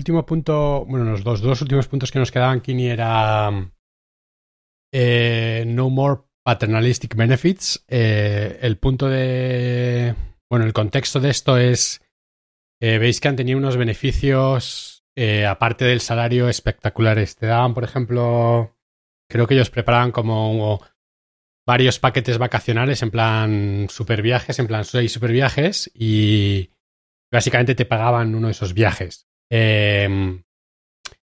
eh, último punto, bueno, los dos, dos últimos puntos que nos quedaban, Kini, era eh, No More Paternalistic Benefits. Eh, el punto de, bueno, el contexto de esto es, veis que han tenido unos beneficios, aparte del salario, espectaculares. Te daban, por ejemplo, creo que ellos preparaban como varios paquetes vacacionales en plan super viajes, en plan seis super viajes y básicamente te pagaban uno de esos viajes. Em,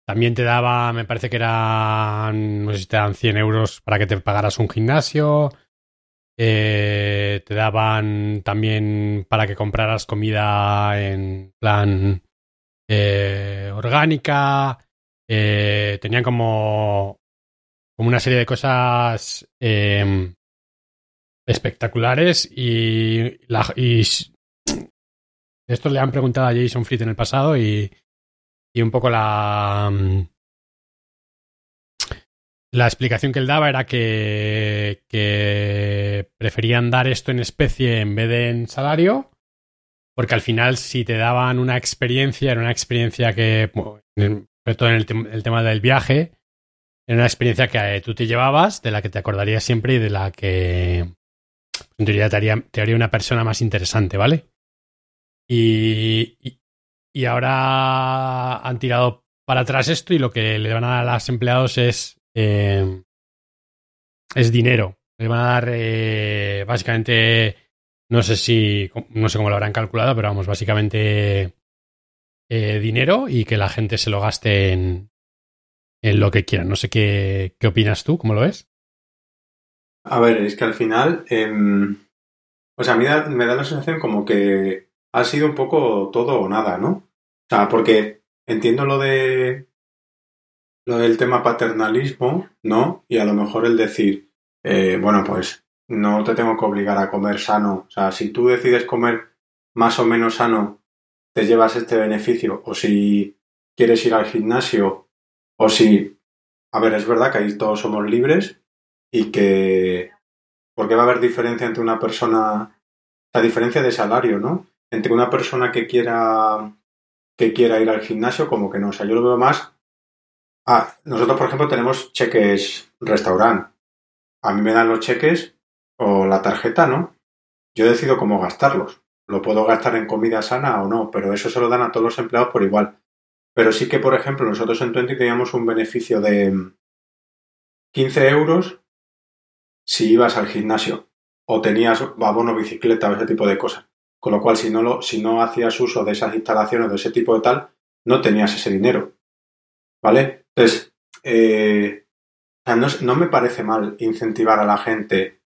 también te daba, me parece que eran, no sé si te dan 100 euros para que te pagaras un gimnasio. Eh, te daban también para que compraras comida en plan eh, orgánica. Eh, tenían como, como una serie de cosas em, espectaculares y, la, esto le han preguntado a Jason Fried en el pasado y, y un poco la. Mm, la explicación que él daba era que, que preferían dar esto en especie en vez de en salario, porque al final si te daban una experiencia, era una experiencia que, sobre todo en el, tema del viaje, era una experiencia que eh, tú te llevabas, de la que te acordarías siempre y de la que en teoría te haría, te haría una persona más interesante, ¿vale? Y, y, ahora han tirado para atrás esto y lo que le van a dar a los empleados es, eh, es dinero. Le van a dar eh, básicamente, no sé si, no sé cómo lo habrán calculado, pero vamos, básicamente eh, dinero y que la gente se lo gaste en, en lo que quieran. No sé qué, qué opinas tú, ¿cómo lo ves? A ver, es que al final, sea, a mí me da la sensación como que ha sido un poco todo o nada, ¿no? O sea, porque entiendo lo de lo del tema paternalismo, ¿no? Y a lo mejor el decir, eh, bueno, pues no te tengo que obligar a comer sano. O sea, si tú decides comer más o menos sano, te llevas este beneficio. O si quieres ir al gimnasio, o si... A ver, es verdad que ahí todos somos libres y que... Porque va a haber diferencia entre una persona... La diferencia de salario, ¿no? entre una persona que quiera que quiera ir al gimnasio como que no. O sea, yo lo veo más. Ah, nosotros, por ejemplo, tenemos cheques restaurante. A mí me dan los cheques o la tarjeta, ¿no? Yo decido cómo gastarlos. Lo puedo gastar en comida sana o no, pero eso se lo dan a todos los empleados por igual. Pero sí que, por ejemplo, nosotros en Twenty teníamos un beneficio de 15 euros si ibas al gimnasio o tenías abono bicicleta o ese tipo de cosas. Con lo cual, si no, lo, si no hacías uso de esas instalaciones de ese tipo de tal, no tenías ese dinero. ¿Vale? Entonces, eh, no, me parece mal incentivar a la gente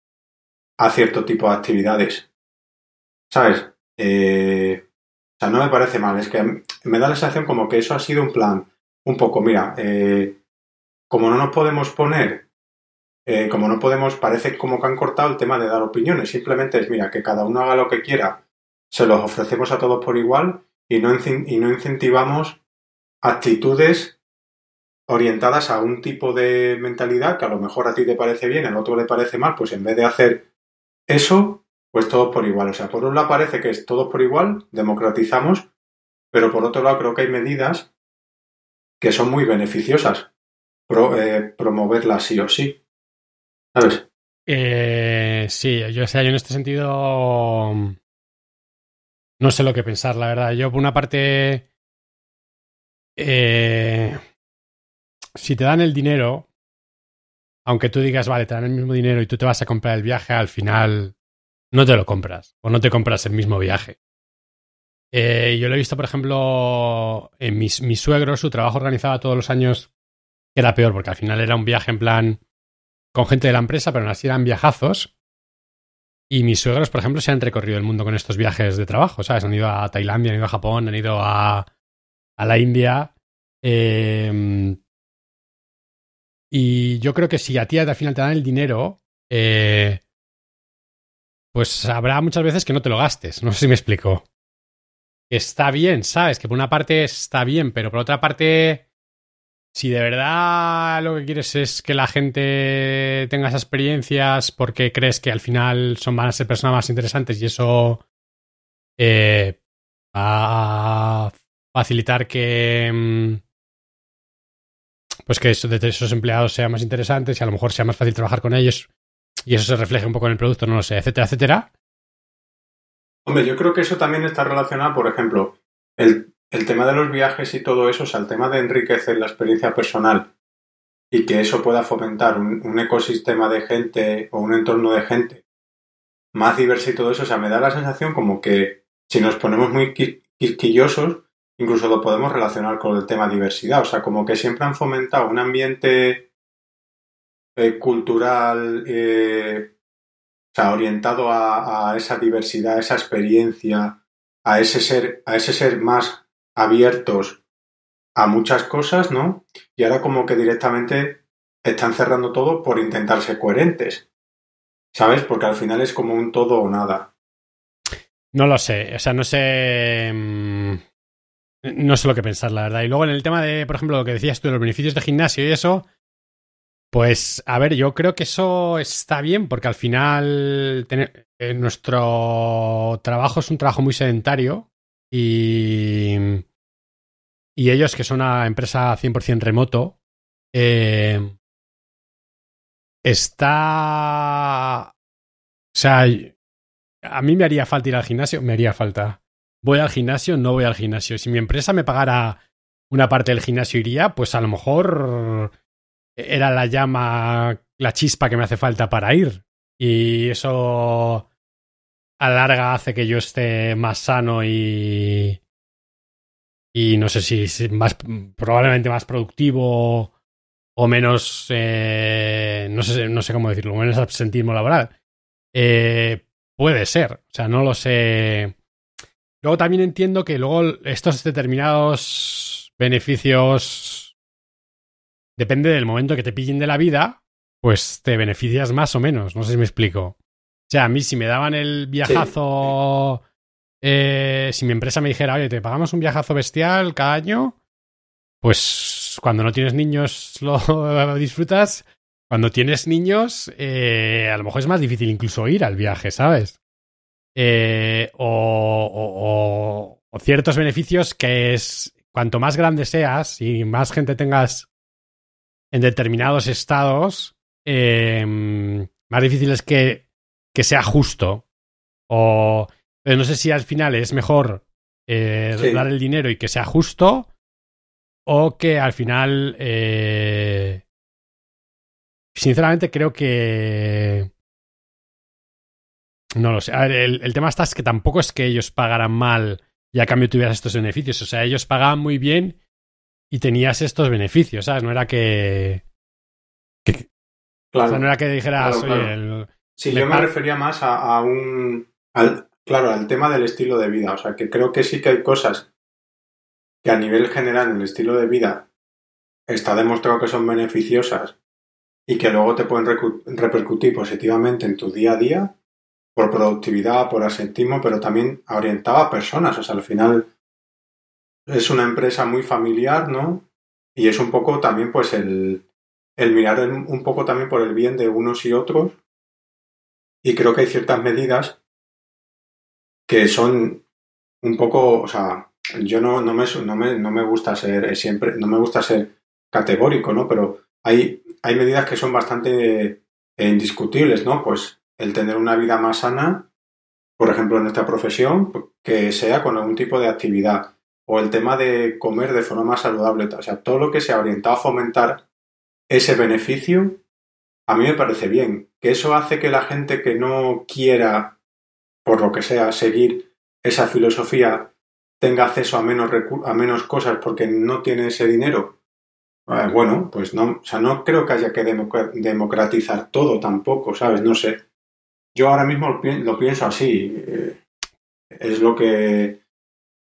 a cierto tipo de actividades. ¿Sabes? Eh, o sea, no me parece mal. Es que me da la sensación como que eso ha sido un plan un poco, mira, eh, como no nos podemos poner, como no podemos, parece como que han cortado el tema de dar opiniones. Simplemente es, mira, que cada uno haga lo que quiera se los ofrecemos a todos por igual y no, y no incentivamos actitudes orientadas a un tipo de mentalidad que a lo mejor a ti te parece bien, al otro le parece mal, pues en vez de hacer eso, pues todos por igual. O sea, por un lado parece que es todos por igual, democratizamos, pero por otro lado creo que hay medidas que son muy beneficiosas. Eh, promoverlas sí o sí. ¿Sabes? Eh, sí, yo, sé, yo en este sentido no sé lo que pensar, la verdad. Yo, por una parte, eh, si te dan el dinero, aunque tú digas, vale, te dan el mismo dinero y tú te vas a comprar el viaje, al final no te lo compras o no te compras el mismo viaje. Eh, yo lo he visto, por ejemplo, en mis, mi suegro, su trabajo organizaba todos los años, era peor, porque al final era un viaje en plan con gente de la empresa, pero aún así eran viajazos. Y mis suegros, por ejemplo, se han recorrido el mundo con estos viajes de trabajo, ¿sabes? Han ido a Tailandia, han ido a Japón, han ido a, a la India. Em, y yo creo que si a ti al final te dan el dinero, eh, pues habrá muchas veces que no te lo gastes. No sé si me explico. Está bien, ¿sabes? Que por una parte está bien, pero por otra parte si de verdad lo que quieres es que la gente tenga esas experiencias porque crees que al final son, van a ser personas más interesantes y eso eh, va, facilitar que. mm, Pues que esos empleados sean más interesantes y a lo mejor sea más fácil trabajar con ellos y eso se refleje un poco en el producto, no lo sé, etcétera, etcétera. Hombre, yo creo que eso también está relacionado, por ejemplo, el, el tema de los viajes y todo eso, o sea, el tema de enriquecer la experiencia personal y que eso pueda fomentar un, ecosistema de gente o un entorno de gente más diverso y todo eso, o sea, me da la sensación como que si nos ponemos muy qui- quisquillosos, incluso lo podemos relacionar con el tema diversidad, o sea, como que siempre han fomentado un ambiente eh, cultural, eh, o sea, orientado a, a esa diversidad, a esa experiencia, a ese ser, a ese ser más abiertos a muchas cosas, ¿no? Y ahora como que directamente están cerrando todo por intentar ser coherentes. ¿Sabes? Porque al final es como un todo o nada. No lo sé, o sea, no sé. mm, No sé lo que pensar, la verdad. Y luego en el tema de, por ejemplo, lo que decías tú de los beneficios de gimnasio y eso, pues, a ver, yo creo que eso está bien porque al final eh, nuestro trabajo es un trabajo muy sedentario y, y ellos, que son una empresa 100% remoto, eh, está... O sea, a mí me haría falta ir al gimnasio, me haría falta. Voy al gimnasio, no voy al gimnasio. Si mi empresa me pagara una parte del gimnasio iría, pues a lo mejor era la llama, la chispa que me hace falta para ir. Y eso a la larga hace que yo esté más sano y y no sé si, si más probablemente más productivo o menos eh, no sé no sé cómo decirlo menos absentismo laboral. Eh, puede ser o sea no lo sé. Luego también entiendo que luego estos determinados beneficios depende del momento que te pillen de la vida pues te beneficias más o menos no sé si me explico o sea a mí si me daban el viajazo eh, si mi empresa me dijera, oye, te pagamos un viajazo bestial cada año, pues cuando no tienes niños lo disfrutas. Cuando tienes niños, eh, a lo mejor es más difícil incluso ir al viaje, ¿sabes? Eh, o, o- o- ciertos beneficios que es cuanto más grande seas y más gente tengas en determinados estados, eh, más difícil es que, que sea justo. O pero no sé si al final es mejor eh, Sí. dar el dinero y que sea justo o que al final eh, sinceramente creo que no lo sé. A ver, el, el tema está es que tampoco es que ellos pagaran mal y a cambio tuvieras estos beneficios. O sea, ellos pagaban muy bien y tenías estos beneficios, ¿sabes? No era que... que- Claro. o sea, no era que dijeras, Claro, oye, el- Sí, yo me refería más a, a un. Al, claro, al tema del estilo de vida. O sea, que creo que sí que hay cosas que a nivel general en el estilo de vida está demostrado que son beneficiosas y que luego te pueden repercutir positivamente en tu día a día por productividad, por asentismo, pero también orientado a personas. O sea, al final es una empresa muy familiar, ¿no? Y es un poco también, pues, el, el mirar un poco también por el bien de unos y otros. Y creo que hay ciertas medidas que son un poco, o sea, yo no, no, me, no, me, no me gusta ser siempre, no me gusta ser categórico, ¿no? Pero hay, hay medidas que son bastante eh, indiscutibles, ¿no? Pues el tener una vida más sana, por ejemplo, en nuestra profesión, que sea con algún tipo de actividad, o el tema de comer de forma más saludable, o sea, todo lo que sea orientado a fomentar ese beneficio, a mí me parece bien. Que eso hace que la gente que no quiera, por lo que sea, seguir esa filosofía tenga acceso a menos, a menos cosas porque no tiene ese dinero. Eh, bueno, pues no, o sea, no creo que haya que democ- democratizar todo tampoco, ¿sabes? No sé. Yo ahora mismo lo pienso así. eh, es lo que.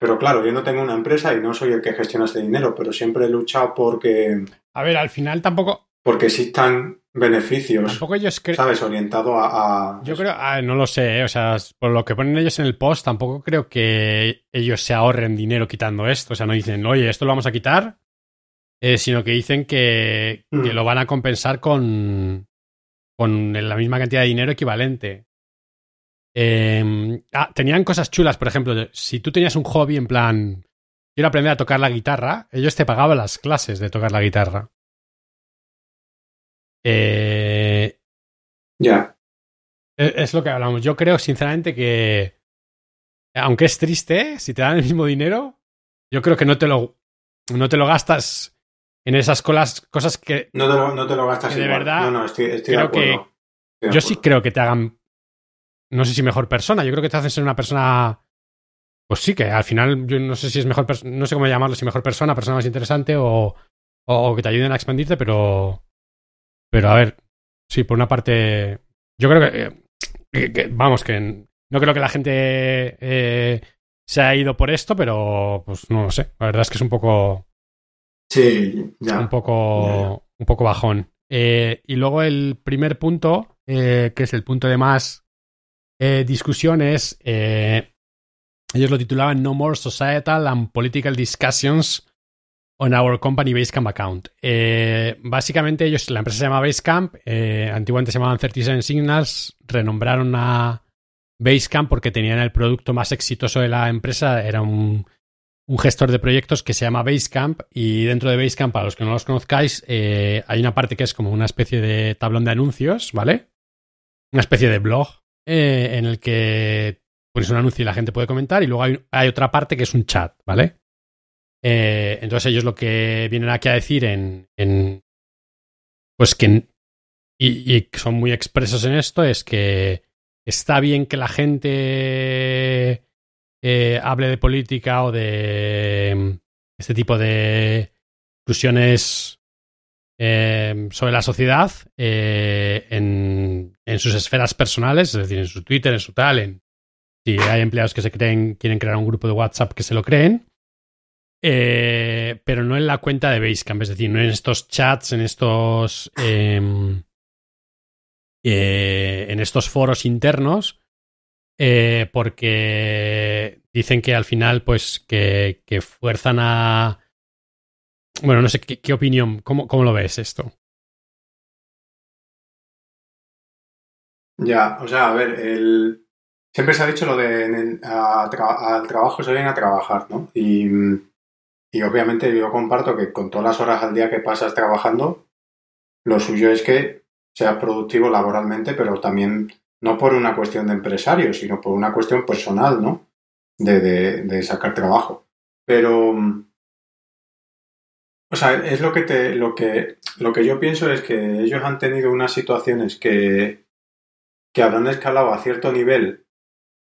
Pero claro, yo no tengo una empresa y no soy el que gestiona ese dinero, pero siempre he luchado porque, A ver, al final tampoco, porque existan beneficios, tampoco ellos cre- ¿sabes? Orientado a. a- Yo creo, ah, no lo sé, ¿eh? o sea, por lo que ponen ellos en el post, tampoco creo que ellos se ahorren dinero quitando esto. O sea, no dicen, oye, esto lo vamos a quitar, eh, sino que dicen que, Mm. que lo van a compensar con, con la misma cantidad de dinero equivalente. Eh, ah, tenían cosas chulas, por ejemplo, si tú tenías un hobby en plan, quiero aprender a tocar la guitarra, ellos te pagaban las clases de tocar la guitarra. Eh, Ya. es, es lo que hablamos. Yo creo, sinceramente, que aunque es triste, si te dan el mismo dinero, yo creo que no te lo, no te lo gastas en esas colas- cosas que No te lo, no te lo gastas Que de igual. verdad, no, no, estoy, estoy de acuerdo. que- Estoy de yo sí creo que te hagan, no sé si mejor persona, yo creo que te hacen ser una persona, pues sí, que al final yo no sé si es mejor, no sé cómo llamarlo, si mejor persona, persona más interesante o, o que te ayuden a expandirte, pero, pero a ver, sí, por una parte, yo creo que, que- que- vamos, que no creo que la gente eh, se haya ido por esto, pero pues no lo sé, la verdad es que es un poco Sí, ya. un poco, Ya, ya. un poco bajón. Eh, y luego el primer punto, eh, que es el punto de más eh, discusión, es. eh, ellos lo titulaban No More Societal and Political Discussions on Our Company Basecamp Account. Eh, básicamente, ellos, la empresa se llama Basecamp, eh, antiguamente se llamaban 37 Signals, renombraron a Basecamp porque tenían el producto más exitoso de la empresa, era un gestor de proyectos que se llama Basecamp y dentro de Basecamp, para los que no los conozcáis, eh, hay una parte que es como una especie de tablón de anuncios, ¿vale? Una especie de blog en el que pones un anuncio y la gente puede comentar y luego hay otra parte que es un chat, ¿vale? Eh, entonces ellos lo que vienen aquí a decir en... pues que... Y, son muy expresos en esto, es que está bien que la gente eh, hable de política o de mm, este tipo de discusiones eh, sobre la sociedad eh, en, en sus esferas personales, es decir, en su Twitter, en su tal, en, si hay empleados que se creen, quieren crear un grupo de WhatsApp que se lo creen, eh, pero no en la cuenta de Basecamp, es decir, no en estos chats, en estos em, eh, en estos foros internos, eh, porque dicen que al final, pues, que, fuerzan a. Bueno, no sé qué, opinión, ¿cómo, ¿cómo lo ves esto? Ya, o sea, a ver, el... siempre se ha dicho lo de al trabajo se viene a trabajar, ¿no? Y, y obviamente yo comparto que con todas las horas al día que pasas trabajando, lo suyo es que seas productivo laboralmente, pero también no por una cuestión de empresario, sino por una cuestión personal, ¿no? De, sacar trabajo. Pero, o sea, es lo que te, lo que, lo que yo pienso es que ellos han tenido unas situaciones que, que habrán escalado a cierto nivel,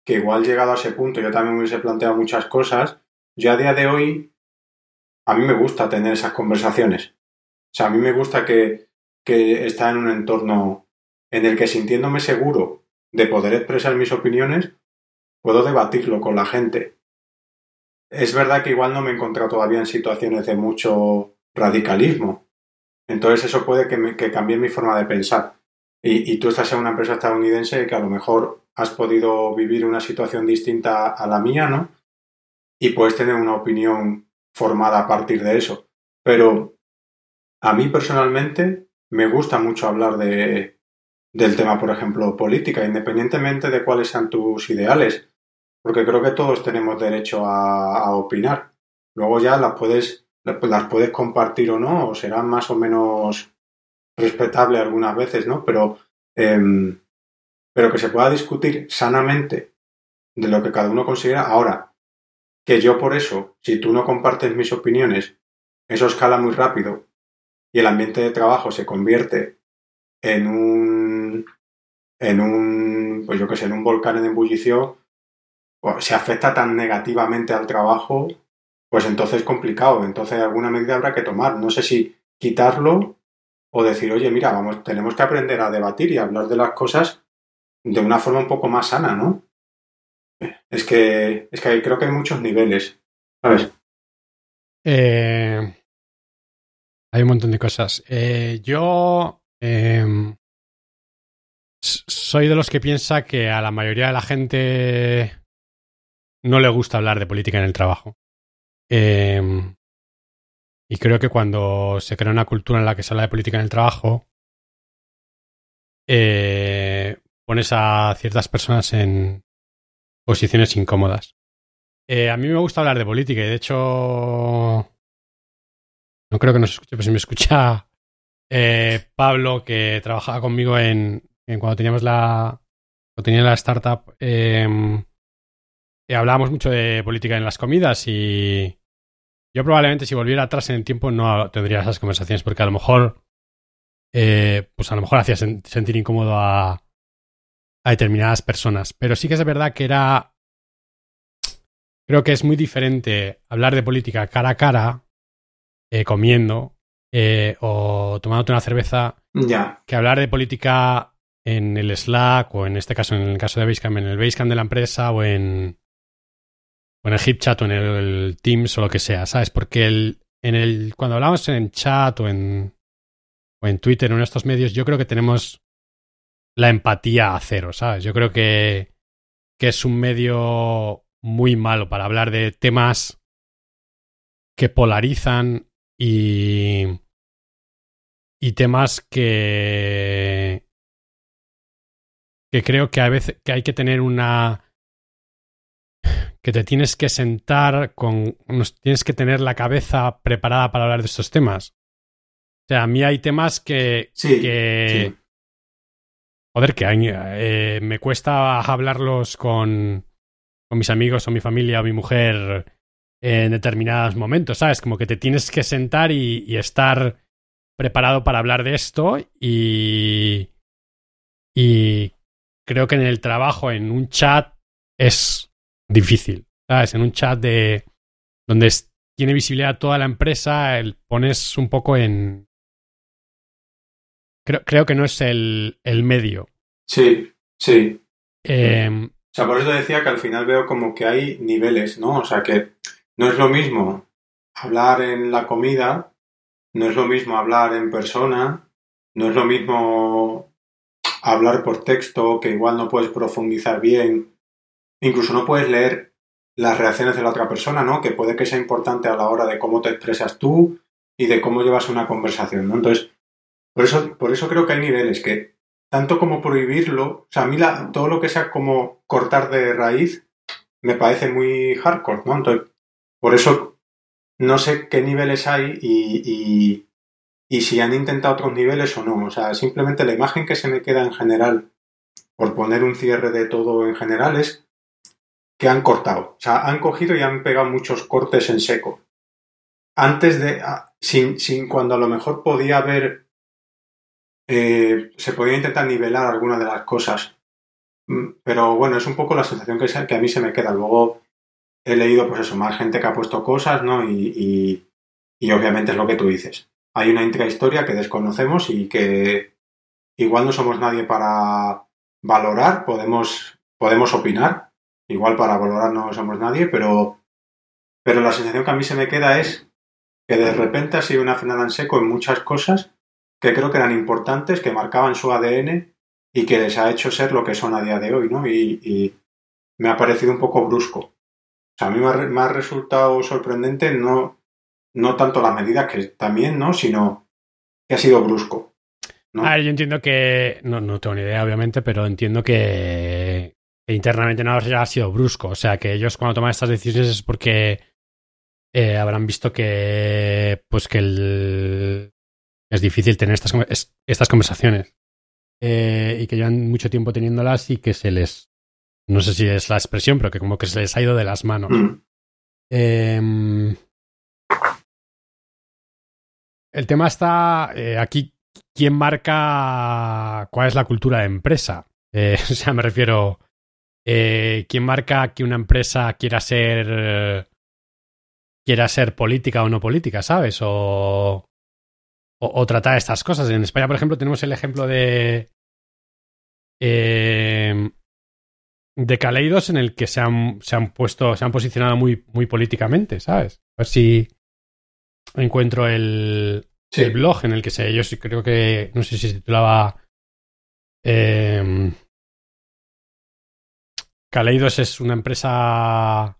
que igual llegado a ese punto yo también me hubiese planteado muchas cosas. Yo a día de hoy, a mí me gusta tener esas conversaciones. O sea, a mí me gusta que, que estar en un entorno en el que sintiéndome seguro de poder expresar mis opiniones, puedo debatirlo con la gente. Es verdad que igual no me he encontrado todavía en situaciones de mucho radicalismo. Entonces eso puede que cambie mi forma de pensar. Y, y, tú estás en una empresa estadounidense que a lo mejor has podido vivir una situación distinta a la mía, ¿no? Y puedes tener una opinión formada a partir de eso. Pero a mí personalmente me gusta mucho hablar de, del tema, por ejemplo, política, independientemente de cuáles sean tus ideales, porque creo que todos tenemos derecho a, opinar. Luego ya las puedes, las puedes compartir o no, o serán más o menos respetable algunas veces, ¿no? Pero, eh, pero que se pueda discutir sanamente de lo que cada uno considera. Ahora, que yo por eso, si tú no compartes mis opiniones, eso escala muy rápido y el ambiente de trabajo se convierte en un, en un, pues yo que sé, en un volcán en ebullición, se afecta tan negativamente al trabajo, pues entonces es complicado. Entonces alguna medida habrá que tomar. No sé si quitarlo o decir, oye, mira, vamos, tenemos que aprender a debatir y hablar de las cosas de una forma un poco más sana, ¿no? Es que, es que creo que hay muchos niveles, ¿sabes? Eh, hay un montón de cosas. Eh, yo eh, soy de los que piensa que a la mayoría de la gente no le gusta hablar de política en el trabajo. Eh, y creo que cuando se crea una cultura en la que se habla de política en el trabajo, eh, pones a ciertas personas en posiciones incómodas. Eh, a mí me gusta hablar de política y de hecho no creo que nos escuche, pero si me escucha eh, Pablo que trabajaba conmigo en, cuando teníamos la cuando tenía la startup em, hablábamos mucho de política en las comidas y yo probablemente si volviera atrás en el tiempo no tendría esas conversaciones porque a lo mejor eh, pues a lo mejor hacía sentir incómodo a, a determinadas personas pero sí que es verdad que era creo que es muy diferente hablar de política cara a cara, eh, comiendo eh, o tomándote una cerveza, que hablar de política en el Slack o en este caso, en el caso de Basecamp, en el Basecamp de la empresa o en, o en el HipChat o en el, Teams o lo que sea, ¿sabes? Porque el, en el, cuando hablamos en chat o en, o en Twitter o en estos medios, yo creo que tenemos la empatía a cero, ¿sabes? Yo creo que, que es un medio muy malo para hablar de temas que polarizan y, y temas que que creo que a veces que hay que tener una que te tienes que sentar con tienes que tener la cabeza preparada para hablar de estos temas. O sea, a mí hay temas que que joder que eh, me cuesta hablarlos con con mis amigos o mi familia o mi mujer en determinados momentos, ¿sabes? Como que te tienes que sentar y, estar preparado para hablar de esto y, y creo que en el trabajo, en un chat, es difícil, ¿sabes? En un chat de donde tiene visibilidad toda la empresa, pones un poco en... Creo, creo que no es el, el medio. Sí, sí. Eh, o sea, por eso decía que al final veo como que hay niveles, ¿no? O sea, que no es lo mismo hablar en la comida, no es lo mismo hablar en persona, no es lo mismo hablar por texto, que igual no puedes profundizar bien, incluso no puedes leer las reacciones de la otra persona, ¿no? Que puede que sea importante a la hora de cómo te expresas tú y de cómo llevas una conversación, ¿no? Entonces, por eso, por eso creo que hay niveles que tanto como prohibirlo, o sea, a mí todo lo que sea como cortar de raíz me parece muy hardcore, ¿no? Entonces, por eso no sé qué niveles hay y, y, si han intentado otros niveles o no. O sea, simplemente la imagen que se me queda en general, por poner un cierre de todo en general, es que han cortado. O sea, han cogido y han pegado muchos cortes en seco. Antes de. Sin, sin cuando a lo mejor podía haber eh, se podría intentar nivelar alguna de las cosas. Mm, pero bueno, es un poco la sensación que, que a mí se me queda. Luego he leído, pues eso, más gente que ha puesto cosas, ¿no? Y, y, obviamente es lo que tú dices. Hay una intrahistoria que desconocemos y que igual no somos nadie para valorar, podemos, podemos opinar. Igual para valorar no somos nadie, pero, pero la sensación que a mí se me queda es que de repente ha sido una frenada en seco en muchas cosas que creo que eran importantes, que marcaban su ADN y que les ha hecho ser lo que son a día de hoy, ¿no? Y, me ha parecido un poco brusco. O sea, a mí me ha, resultado sorprendente no, no tanto la medida que también, ¿no? Sino que ha sido brusco. ¿no? Yo entiendo que, no, no tengo ni idea, obviamente, pero entiendo que, internamente no ha sido brusco. O sea, que ellos cuando toman estas decisiones es porque eh, habrán visto que, pues que el, es difícil tener estas, estas conversaciones eh, y que llevan mucho tiempo teniéndolas y que se les, no sé si es la expresión, pero que como que se les ha ido de las manos. Mm. Em, el tema está eh, aquí, ¿quién marca cuál es la cultura de empresa? Eh, o sea, me refiero, ¿quién marca que una empresa quiera ser quiera ser política o no política, ¿sabes? O, o, tratar estas cosas. En España, por ejemplo, tenemos el ejemplo de. Eh, de Caleidos en el que se han, se han puesto, se han posicionado muy, muy políticamente, ¿sabes? A ver si encuentro el, el blog en el que se, yo creo que, no sé si se titulaba eh, Caleidos es una empresa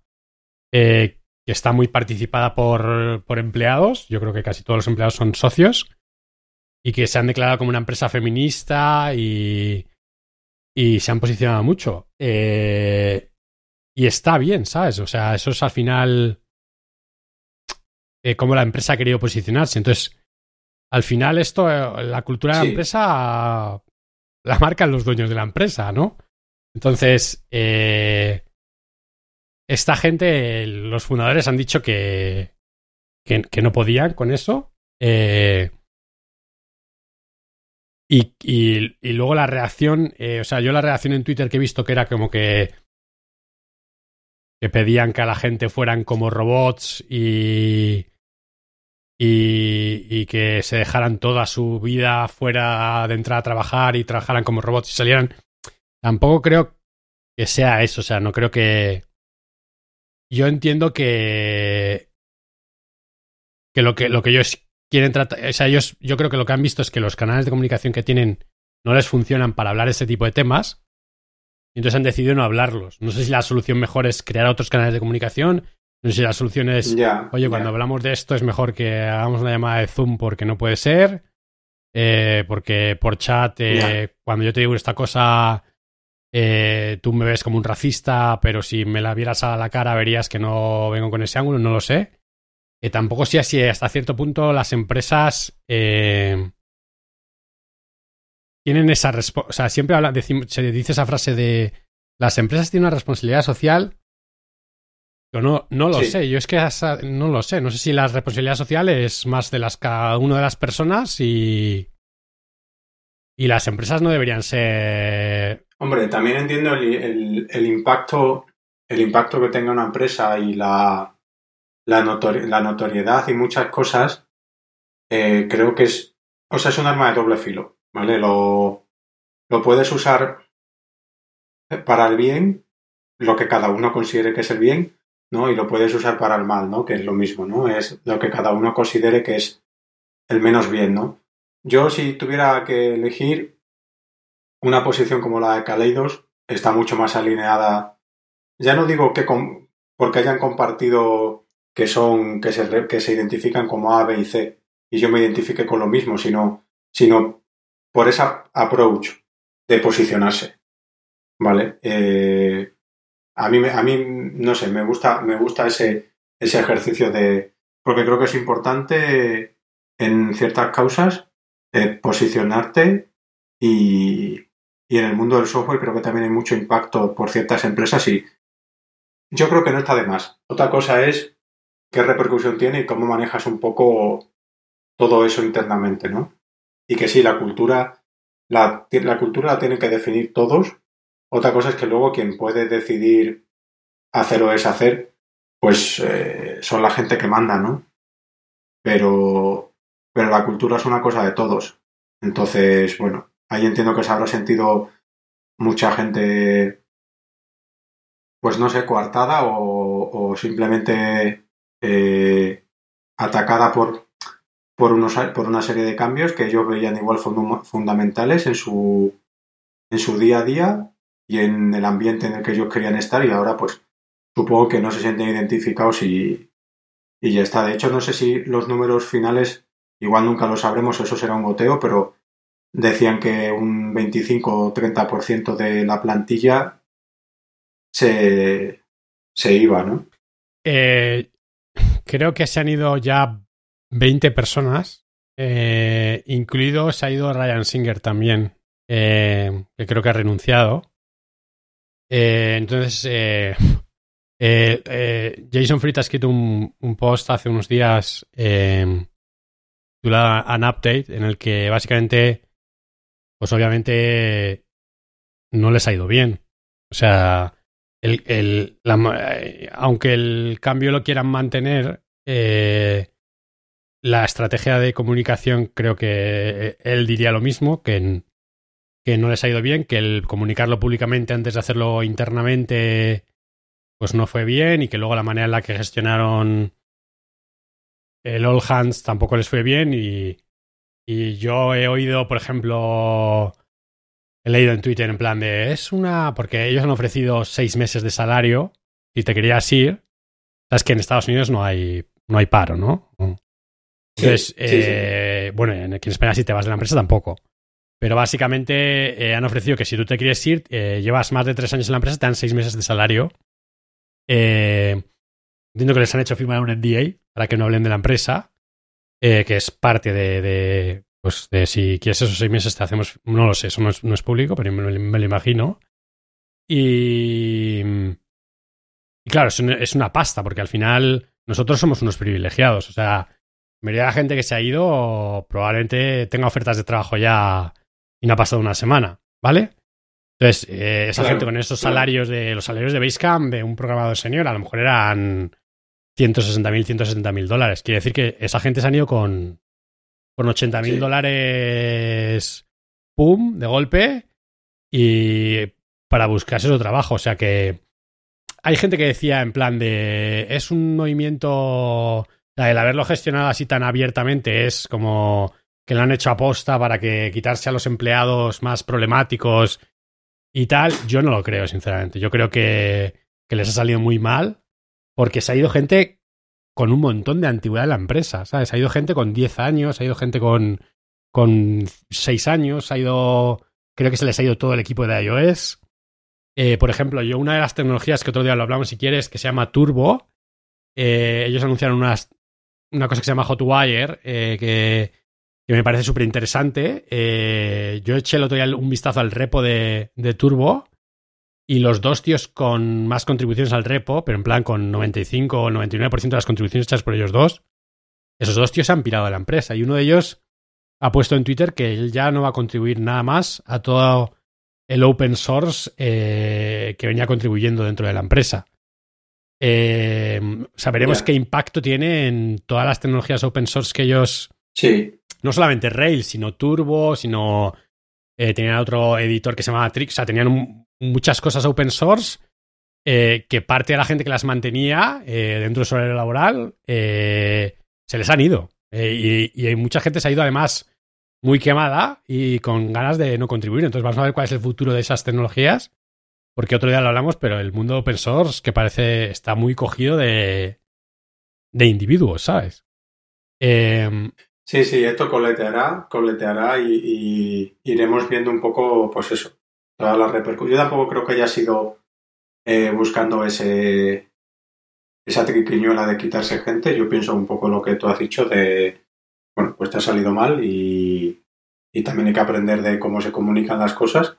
eh, que está muy participada por, por empleados. Yo creo que casi todos los empleados son socios y que se han declarado como una empresa feminista y, y se han posicionado mucho. Eh, y está bien, ¿sabes? O sea, eso es al final eh, cómo la empresa ha querido posicionarse. Entonces, al final esto, eh, la cultura de la empresa la marcan los dueños de la empresa, ¿no? Entonces, eh, esta gente, los fundadores han dicho que, que, no podían con eso. Eh, y, y, luego la reacción, eh, o sea, yo la reacción en Twitter que he visto que era como que que pedían que a la gente fueran como robots y, y, y, que se dejaran toda su vida fuera de entrar a trabajar y trabajaran como robots y salieran. Tampoco creo que sea eso, o sea, no creo que... Yo entiendo que... que lo que, lo que ellos quieren tratar... O sea, ellos, yo creo que lo que han visto es que los canales de comunicación que tienen no les funcionan para hablar ese tipo de temas entonces han decidido no hablarlos. No sé si la solución mejor es crear otros canales de comunicación. No sé si la solución es, oye, cuando hablamos de esto es mejor que hagamos una llamada de Zoom porque no puede ser. Eh, porque por chat, eh, cuando yo te digo esta cosa, eh, tú me ves como un racista, pero si me la vieras a la cara verías que no vengo con ese ángulo, no lo sé. tampoco sé si hasta cierto punto las empresas tienen esa responsabilidad. O sea, siempre habla, se dice esa frase de las empresas tienen una responsabilidad social. Yo no, no lo sé, yo es que no lo sé. No sé si la responsabilidad social es más de las cada una de las personas y. Y las empresas no deberían ser. Hombre, también entiendo el, el, impacto. El impacto que tenga una empresa y la, la, la notoriedad y muchas cosas. Eh, creo que es. O sea, es un arma de doble filo. ¿vale? Lo, lo puedes usar para el bien, lo que cada uno considere que es el bien, ¿no? Y lo puedes usar para el mal, ¿no? Que es lo mismo, ¿no? Es lo que cada uno considere que es el menos bien, ¿no? Yo si tuviera que elegir una posición como la de Kaleidos, está mucho más alineada. Ya no digo que porque hayan compartido que son, que se, que se identifican como A, B y C, y yo me identifique con lo mismo, sino, sino por esa approach de posicionarse. ¿Vale? Eh, a, mí, a mí, no sé, me gusta, me gusta ese, ese ejercicio de. Porque creo que es importante en ciertas causas posicionarte y, y en el mundo del software creo que también hay mucho impacto por ciertas empresas y yo creo que no está de más. Otra cosa es qué repercusión tiene y cómo manejas un poco todo eso internamente, ¿no? y que sí, la cultura, la, la cultura la tienen que definir todos. Otra cosa es que luego quien puede decidir hacer o deshacer, pues eh, son la gente que manda, ¿no? Pero, pero la cultura es una cosa de todos. Entonces, bueno, ahí entiendo que se habrá sentido mucha gente, pues no sé, coartada o, o simplemente eh, atacada por, por, unos, por una serie de cambios que ellos veían igual fundamentales en su, en su día a día y en el ambiente en el que ellos querían estar y ahora pues supongo que no se sienten identificados y, y ya está. De hecho, no sé si los números finales, igual nunca lo sabremos, eso será un goteo, pero decían que un 25 o 30% de la plantilla se, se iba, ¿no? Eh, creo que se han ido ya 20 personas, eh, incluido se ha ido Ryan Singer también, eh, que creo que ha renunciado. Entonces, Jason Fried ha escrito un, post hace unos días titulado An Update, en el que básicamente, pues obviamente no les ha ido bien. O sea, el, el, aunque el cambio lo quieran mantener, eh, la estrategia de comunicación creo que eh, él diría lo mismo, que, que no les ha ido bien, que el comunicarlo públicamente antes de hacerlo internamente pues no fue bien y que luego la manera en la que gestionaron el All Hands tampoco les fue bien y, y yo he oído, por ejemplo, he leído en Twitter en plan de es una porque ellos han ofrecido seis meses de salario y te querías ir. Sabes que en Estados Unidos no hay no hay paro, ¿no? Entonces, eh, bueno, aquí en España si te vas de la empresa tampoco. Pero básicamente eh, han ofrecido que si tú te quieres ir, eh, llevas más de tres años en la empresa, te dan seis meses de salario entiendo que les han hecho firmar un NDA para que no hablen de la empresa, eh, que es parte de, pues de si quieres esos seis meses te hacemos, no lo sé, eso no es, público, pero me, lo imagino. Y, y claro, es una, pasta, porque al final nosotros somos unos privilegiados. O sea, la mayoría de la gente que se ha ido probablemente tenga ofertas de trabajo ya y no ha pasado una semana, ¿vale? Entonces, eh, esa gente con esos salarios de los salarios de Basecamp de un programador senior a lo mejor eran 160.000, 170.000 dólares. Quiere decir que esa gente se han ido con, con 80.000 mil dólares, pum, de golpe, y para buscarse otro trabajo. O sea que hay gente que decía en plan de, es un movimiento, el haberlo gestionado así tan abiertamente es como que lo han hecho aposta para que quitarse a los empleados más problemáticos y tal. Yo no lo creo, sinceramente. Yo creo que, que les ha salido muy mal porque se ha ido gente con un montón de antigüedad en la empresa, ¿sabes? Ha ido gente con 10 años, ha ido gente con, con 6 años, ha ido, creo que se les ha ido todo el equipo de iOS. Eh, por ejemplo, yo una de las tecnologías que otro día lo hablamos si quieres, que se llama Turbo, eh, ellos anunciaron unas, una cosa que se llama Hotwire, eh, que, que, me parece súper interesante. yo eché el otro día un vistazo al repo de, de Turbo y los dos tíos con más contribuciones al repo, pero en plan con 95 o 99% de las contribuciones hechas por ellos dos, esos dos tíos se han pirado de la empresa y uno de ellos ha puesto en Twitter que él ya no va a contribuir nada más a todo el open source eh, que venía contribuyendo dentro de la empresa. Eh, saberemos qué impacto tiene en todas las tecnologías open source que ellos. Sí. No solamente Rails, sino Turbo, sino. Eh, tenían otro editor que se llamaba Trix, o sea, tenían muchas cosas open source eh, que parte de la gente que las mantenía eh, dentro del su horario laboral eh, se les han ido. Y, y, mucha gente se ha ido además muy quemada y con ganas de no contribuir. Entonces vamos a ver cuál es el futuro de esas tecnologías. Porque otro día lo hablamos, pero el mundo open source que parece está muy cogido de, de individuos, ¿sabes? Em, sí, sí, esto coleteará, coleteará y, iremos viendo un poco, pues eso, la repercusión. Yo tampoco creo que haya sido eh, buscando ese esa triquiñuela de quitarse gente. Yo pienso un poco lo que tú has dicho de, bueno, pues te ha salido mal y, y también hay que aprender de cómo se comunican las cosas.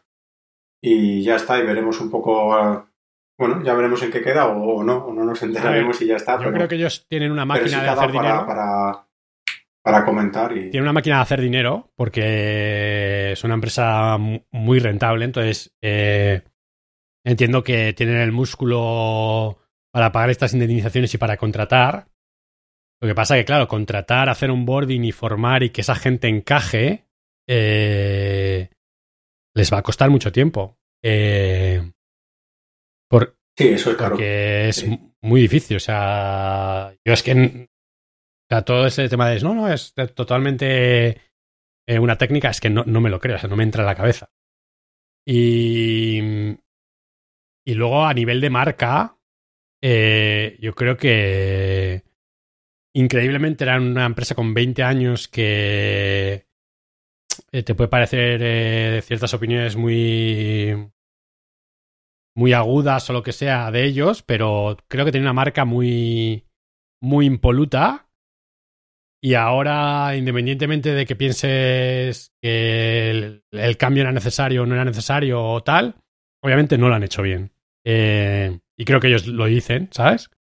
Y ya está, y veremos un poco, bueno, ya veremos en qué queda o, no, o no nos enteraremos y ya está. Yo creo que ellos tienen una máquina de hacer dinero. Para, para comentar. Y... Tiene una máquina de hacer dinero porque es una empresa muy rentable, entonces eh, entiendo que tienen el músculo para pagar estas indemnizaciones y para contratar. Lo que pasa es que, claro, contratar, hacer un boarding y formar y que esa gente encaje, eh, les va a costar mucho tiempo. Eh, por, sí, eso es claro. Porque es muy difícil. O sea, yo es que sea, todo ese tema de, no, no, es totalmente eh, una técnica, es que no, no, me lo creo, no me entra en la cabeza. Y, y luego a nivel de marca, eh, yo creo que increíblemente era una empresa con 20 años que eh, te puede parecer ciertas opiniones muy muy agudas o lo que sea de ellos, pero creo que tiene una marca muy muy impoluta y ahora, independientemente de que pienses que el, cambio era necesario o no era necesario o tal, obviamente no lo han hecho bien. Eh, y creo que ellos lo dicen, ¿sabes?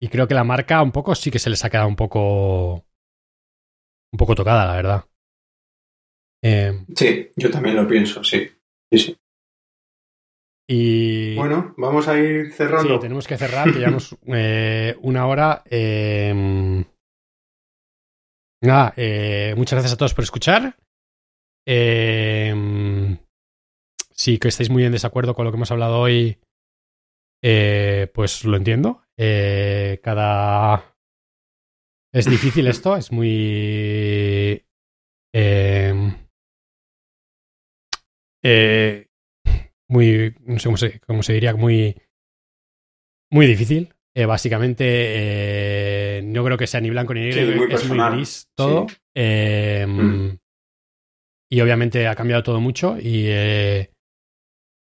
Y creo que la marca un poco sí que se les ha quedado un poco. un poco tocada, la verdad. Eh, sí, yo también lo pienso, sí. Sí, sí. Y. Bueno, vamos a ir cerrando. Sí, tenemos que cerrar, que llevamos eh, una hora. Eh, Nada, eh, muchas gracias a todos por escuchar. Eh, si que estáis muy en desacuerdo con lo que hemos hablado hoy, eh, pues lo entiendo. Eh, cada. Es difícil esto, es muy. muy. No sé cómo se diría, muy. Muy difícil. Básicamente no creo que sea ni blanco ni negro, es muy gris todo. Eh, mm. Y obviamente ha cambiado todo mucho y eh,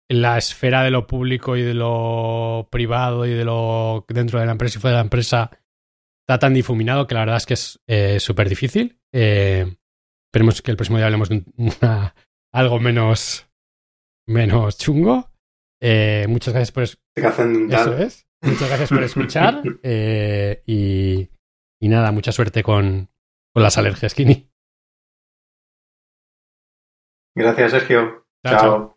la esfera de lo público y de lo privado y de lo dentro de la empresa y fuera de la empresa está tan difuminado que la verdad es que es súper difícil. esperemos que el próximo día hablemos de algo menos, menos chungo. muchas gracias por eso es. Muchas gracias por escuchar y, y nada, mucha suerte con, con las alergias, Kini. Gracias, Sergio. chao.